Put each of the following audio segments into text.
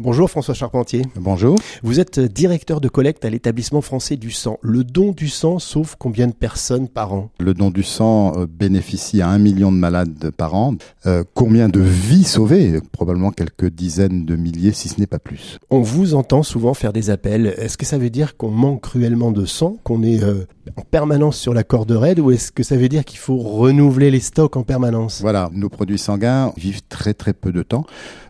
Bonjour François Charpentier. Bonjour. Vous êtes directeur de collecte à l'établissement français du sang. Le don du sang sauve combien de personnes par an? Le don du sang euh, bénéficie à un million de malades par an. Euh, combien de vies sauvées? Probablement quelques dizaines de milliers, si ce n'est pas plus. On vous entend souvent faire des appels. Est-ce que ça veut dire qu'on manque cruellement de sang, qu'on est euh, en permanence sur la corde raide, ou est-ce que ça veut dire qu'il faut renouveler les stocks en permanence? Voilà, nos produits sanguins vivent très très peu de temps.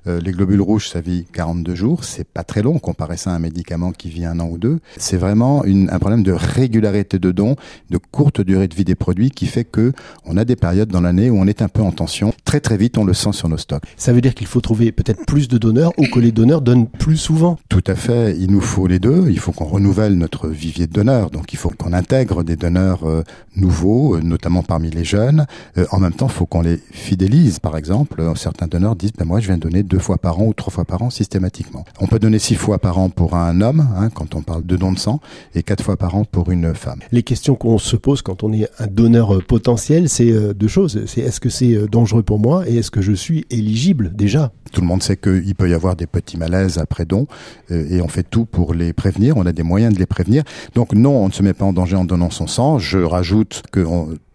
les globules rouges, ça vit 40 deux jours, c'est pas très long comparé ça à un médicament qui vit un an ou deux. C'est vraiment une, un problème de régularité de don, de courte durée de vie des produits qui fait que on a des périodes dans l'année où on est un peu en tension. Très très vite, on le sent sur nos stocks. Ça veut dire qu'il faut trouver peut-être plus de donneurs ou que les donneurs donnent plus souvent? Tout à fait. Il nous faut les deux. Il faut qu'on renouvelle notre vivier de donneurs. Donc il faut qu'on intègre des donneurs euh, nouveaux, euh, notamment parmi les jeunes. Euh, en même temps, il faut qu'on les fidélise. Par exemple, certains donneurs disent ben moi je viens donner deux fois par an ou trois fois par an systématiquement on peut donner six fois par an pour un homme, hein, quand on parle de don de sang, et quatre fois par an pour une femme. Les questions qu'on se pose quand on est un donneur potentiel, c'est deux choses. C'est est-ce que c'est dangereux pour moi et est-ce que je suis éligible déjà? Tout le monde sait qu'il peut y avoir des petits malaises après don, et on fait tout pour les prévenir. On a des moyens de les prévenir. Donc non, on ne se met pas en danger en donnant son sang. Je rajoute que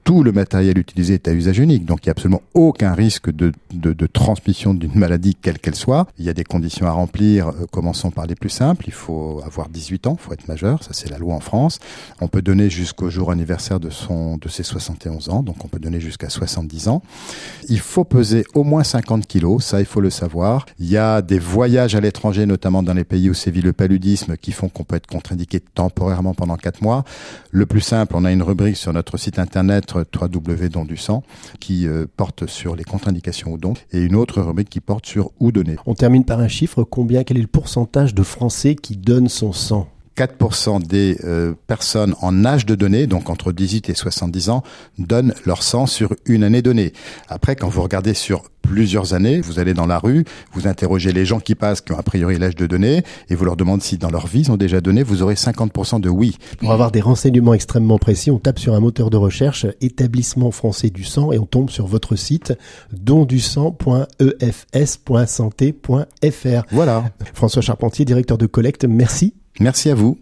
tout le matériel utilisé est à usage unique, donc il n'y a absolument aucun risque de, de, de transmission d'une maladie quelle qu'elle soit. Il y a des conditions à remplir, euh, commençons par les plus simples, il faut avoir 18 ans, il faut être majeur, ça c'est la loi en France. On peut donner jusqu'au jour anniversaire de, son, de ses 71 ans, donc on peut donner jusqu'à 70 ans. Il faut peser au moins 50 kilos, ça il faut le savoir. Il y a des voyages à l'étranger, notamment dans les pays où sévit le paludisme, qui font qu'on peut être contre-indiqué temporairement pendant 4 mois. Le plus simple, on a une rubrique sur notre site internet 3W Don du sang qui euh, porte sur les contre-indications au don et une autre rubrique qui porte sur où donner. On termine par un chiffre. Combien, quel est le pourcentage de Français qui donnent son sang? 4% des euh, personnes en âge de donner, donc entre 18 et 70 ans, donnent leur sang sur une année donnée. Après, quand vous regardez sur plusieurs années, vous allez dans la rue, vous interrogez les gens qui passent, qui ont a priori l'âge de donner, et vous leur demandez si dans leur vie ils ont déjà donné, vous aurez 50% de oui. Pour avoir des renseignements extrêmement précis, on tape sur un moteur de recherche établissement français du sang et on tombe sur votre site dondusang.efs.santé.fr. Voilà. François Charpentier, directeur de collecte, merci Merci à vous.